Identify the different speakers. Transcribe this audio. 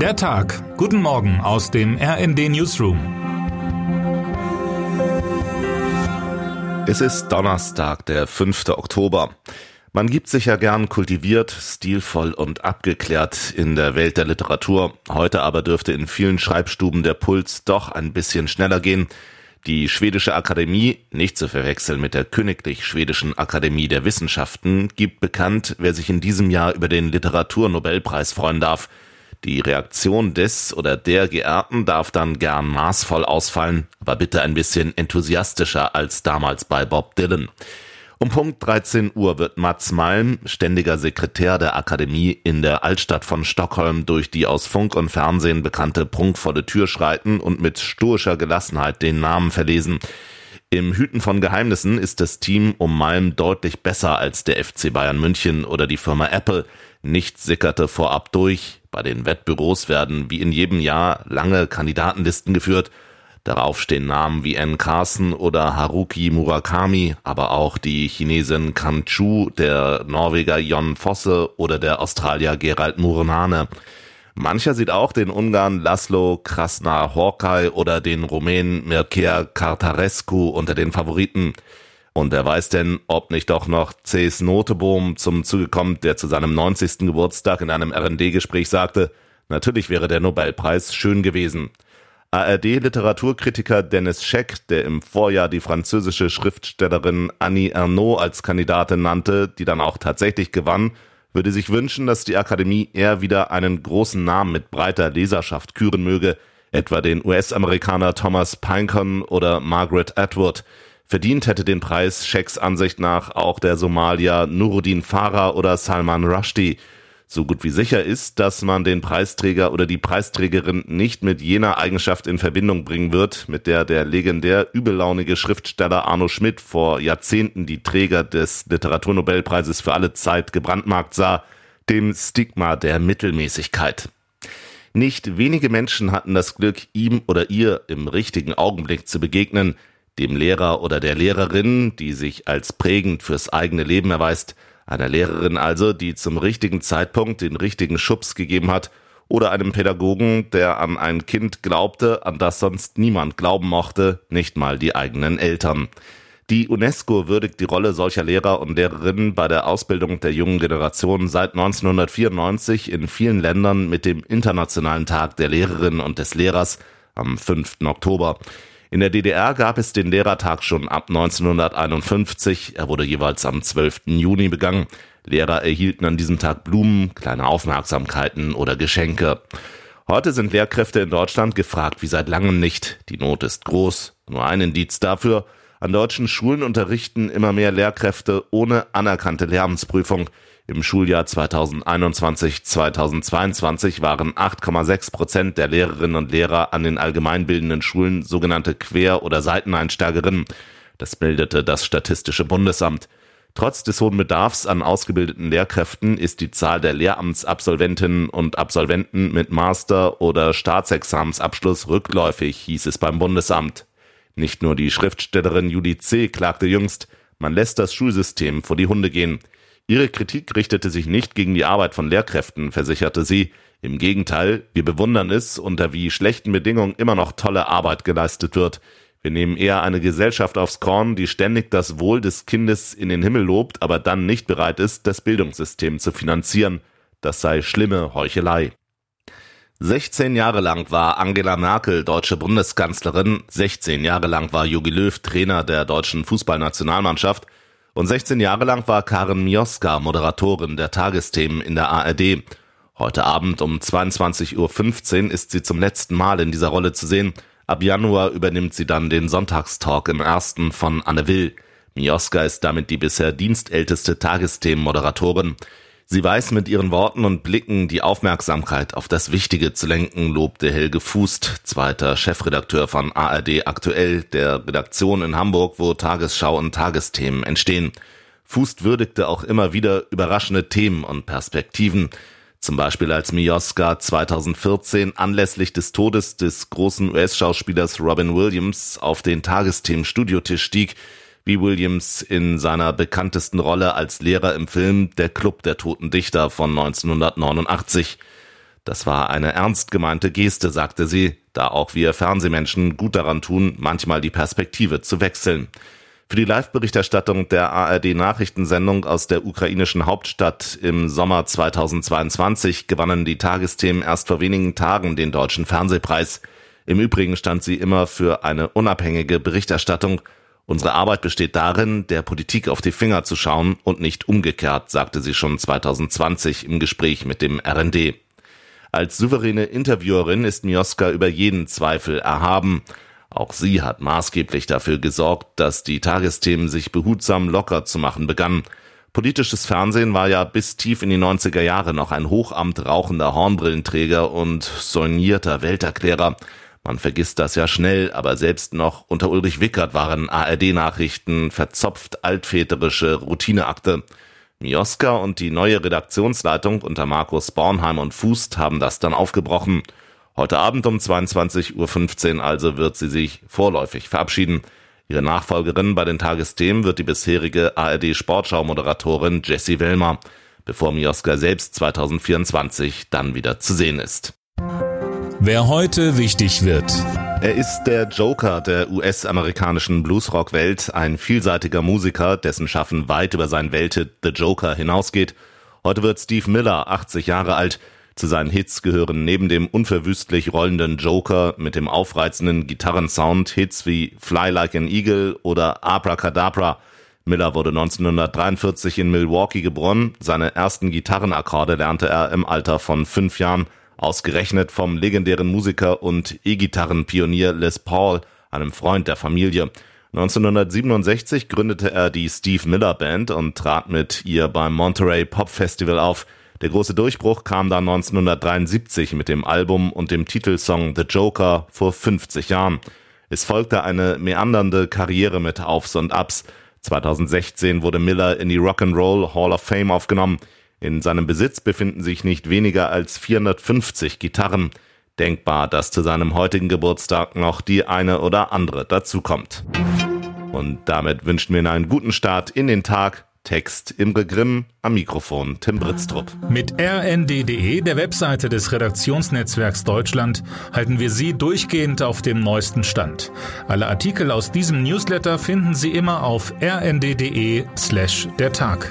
Speaker 1: Der Tag. Guten Morgen aus dem RND Newsroom.
Speaker 2: Es ist Donnerstag, der 5. Oktober. Man gibt sich ja gern kultiviert, stilvoll und abgeklärt in der Welt der Literatur. Heute aber dürfte in vielen Schreibstuben der Puls doch ein bisschen schneller gehen. Die Schwedische Akademie, nicht zu verwechseln mit der Königlich Schwedischen Akademie der Wissenschaften, gibt bekannt, wer sich in diesem Jahr über den Literaturnobelpreis freuen darf. Die Reaktion des oder der Geehrten darf dann gern maßvoll ausfallen, aber bitte ein bisschen enthusiastischer als damals bei Bob Dylan. Um Punkt 13 Uhr wird Mats Malm, ständiger Sekretär der Akademie in der Altstadt von Stockholm, durch die aus Funk und Fernsehen bekannte prunkvolle Tür schreiten und mit stoischer Gelassenheit den Namen verlesen. Im Hüten von Geheimnissen ist das Team um Malm deutlich besser als der FC Bayern München oder die Firma Apple. Nichts sickerte vorab durch. Bei den Wettbüros werden wie in jedem Jahr lange Kandidatenlisten geführt. Darauf stehen Namen wie N. Carson oder Haruki Murakami, aber auch die Chinesin Kan Chu, der Norweger Jon Fosse oder der Australier Gerald Murnane. Mancher sieht auch den Ungarn Laszlo Krasnar Horkai oder den Rumänen Mircea Cartarescu unter den Favoriten. Und wer weiß denn, ob nicht doch noch Cs Notebohm zum Zuge kommt, der zu seinem 90. Geburtstag in einem R&D-Gespräch sagte, natürlich wäre der Nobelpreis schön gewesen. ARD-Literaturkritiker Dennis Scheck, der im Vorjahr die französische Schriftstellerin Annie Ernaux als Kandidatin nannte, die dann auch tatsächlich gewann, würde sich wünschen, dass die Akademie eher wieder einen großen Namen mit breiter Leserschaft küren möge, etwa den US-Amerikaner Thomas Pinecon oder Margaret Atwood. Verdient hätte den Preis Schecks Ansicht nach auch der Somalier Nuruddin Farah oder Salman Rushdie. So gut wie sicher ist, dass man den Preisträger oder die Preisträgerin nicht mit jener Eigenschaft in Verbindung bringen wird, mit der der legendär übellaunige Schriftsteller Arno Schmidt vor Jahrzehnten die Träger des Literaturnobelpreises für alle Zeit gebrandmarkt sah, dem Stigma der Mittelmäßigkeit. Nicht wenige Menschen hatten das Glück, ihm oder ihr im richtigen Augenblick zu begegnen, dem Lehrer oder der Lehrerin, die sich als prägend fürs eigene Leben erweist, einer Lehrerin also, die zum richtigen Zeitpunkt den richtigen Schubs gegeben hat, oder einem Pädagogen, der an ein Kind glaubte, an das sonst niemand glauben mochte, nicht mal die eigenen Eltern. Die UNESCO würdigt die Rolle solcher Lehrer und Lehrerinnen bei der Ausbildung der jungen Generation seit 1994 in vielen Ländern mit dem Internationalen Tag der Lehrerin und des Lehrers am 5. Oktober. In der DDR gab es den Lehrertag schon ab 1951. Er wurde jeweils am 12. Juni begangen. Lehrer erhielten an diesem Tag Blumen, kleine Aufmerksamkeiten oder Geschenke. Heute sind Lehrkräfte in Deutschland gefragt wie seit langem nicht. Die Not ist groß. Nur ein Indiz dafür. An deutschen Schulen unterrichten immer mehr Lehrkräfte ohne anerkannte Lehramtsprüfung. Im Schuljahr 2021-2022 waren 8,6 Prozent der Lehrerinnen und Lehrer an den allgemeinbildenden Schulen sogenannte Quer- oder Seiteneinsteigerinnen. Das meldete das Statistische Bundesamt. Trotz des hohen Bedarfs an ausgebildeten Lehrkräften ist die Zahl der Lehramtsabsolventinnen und Absolventen mit Master- oder Staatsexamensabschluss rückläufig, hieß es beim Bundesamt. Nicht nur die Schriftstellerin Julie C. klagte jüngst, man lässt das Schulsystem vor die Hunde gehen. Ihre Kritik richtete sich nicht gegen die Arbeit von Lehrkräften, versicherte sie. Im Gegenteil, wir bewundern es, unter wie schlechten Bedingungen immer noch tolle Arbeit geleistet wird. Wir nehmen eher eine Gesellschaft aufs Korn, die ständig das Wohl des Kindes in den Himmel lobt, aber dann nicht bereit ist, das Bildungssystem zu finanzieren. Das sei schlimme Heuchelei. 16 Jahre lang war Angela Merkel deutsche Bundeskanzlerin, 16 Jahre lang war Jogi Löw Trainer der deutschen Fußballnationalmannschaft und 16 Jahre lang war Karen Mioska Moderatorin der Tagesthemen in der ARD. Heute Abend um 22.15 Uhr ist sie zum letzten Mal in dieser Rolle zu sehen. Ab Januar übernimmt sie dann den Sonntagstalk im ersten von Anne Will. Mioska ist damit die bisher dienstälteste Tagesthemenmoderatorin. Sie weiß mit ihren Worten und Blicken die Aufmerksamkeit auf das Wichtige zu lenken, lobte Helge Fußt, zweiter Chefredakteur von ARD aktuell, der Redaktion in Hamburg, wo Tagesschau und Tagesthemen entstehen. Fußt würdigte auch immer wieder überraschende Themen und Perspektiven. Zum Beispiel als Mioska 2014 anlässlich des Todes des großen US-Schauspielers Robin Williams auf den Tagesthemen-Studiotisch stieg, wie Williams in seiner bekanntesten Rolle als Lehrer im Film Der Club der Toten Dichter von 1989. Das war eine ernst gemeinte Geste, sagte sie, da auch wir Fernsehmenschen gut daran tun, manchmal die Perspektive zu wechseln. Für die Live-Berichterstattung der ARD-Nachrichtensendung aus der ukrainischen Hauptstadt im Sommer 2022 gewannen die Tagesthemen erst vor wenigen Tagen den deutschen Fernsehpreis. Im Übrigen stand sie immer für eine unabhängige Berichterstattung. Unsere Arbeit besteht darin, der Politik auf die Finger zu schauen und nicht umgekehrt, sagte sie schon 2020 im Gespräch mit dem RND. Als souveräne Interviewerin ist Mioska über jeden Zweifel erhaben. Auch sie hat maßgeblich dafür gesorgt, dass die Tagesthemen sich behutsam locker zu machen begannen. Politisches Fernsehen war ja bis tief in die 90er Jahre noch ein Hochamt rauchender Hornbrillenträger und soignierter Welterklärer. Man vergisst das ja schnell, aber selbst noch unter Ulrich Wickert waren ARD-Nachrichten verzopft altväterische Routineakte. Mioska und die neue Redaktionsleitung unter Markus Bornheim und Fußt haben das dann aufgebrochen. Heute Abend um 22.15 Uhr also wird sie sich vorläufig verabschieden. Ihre Nachfolgerin bei den Tagesthemen wird die bisherige ARD-Sportschau-Moderatorin Jessie Wellmer, bevor Mioska selbst 2024 dann wieder zu sehen ist.
Speaker 1: Wer heute wichtig wird.
Speaker 2: Er ist der Joker der US-amerikanischen Bluesrock-Welt, ein vielseitiger Musiker, dessen Schaffen weit über sein Welthit The Joker hinausgeht. Heute wird Steve Miller 80 Jahre alt. Zu seinen Hits gehören neben dem unverwüstlich rollenden Joker mit dem aufreizenden Gitarrensound Hits wie Fly Like an Eagle oder Abracadabra. Miller wurde 1943 in Milwaukee geboren. Seine ersten Gitarrenakkorde lernte er im Alter von fünf Jahren. Ausgerechnet vom legendären Musiker und E-Gitarrenpionier Les Paul, einem Freund der Familie. 1967 gründete er die Steve Miller Band und trat mit ihr beim Monterey Pop Festival auf. Der große Durchbruch kam dann 1973 mit dem Album und dem Titelsong The Joker vor 50 Jahren. Es folgte eine meandernde Karriere mit Aufs und Abs. 2016 wurde Miller in die Rock'n'Roll Hall of Fame aufgenommen. In seinem Besitz befinden sich nicht weniger als 450 Gitarren. Denkbar, dass zu seinem heutigen Geburtstag noch die eine oder andere dazukommt. Und damit wünschen wir Ihnen einen guten Start in den Tag. Text Imre Grimm, am Mikrofon Tim Britztrup.
Speaker 1: Mit rnd.de, der Webseite des Redaktionsnetzwerks Deutschland, halten wir Sie durchgehend auf dem neuesten Stand. Alle Artikel aus diesem Newsletter finden Sie immer auf rnd.de slash der Tag.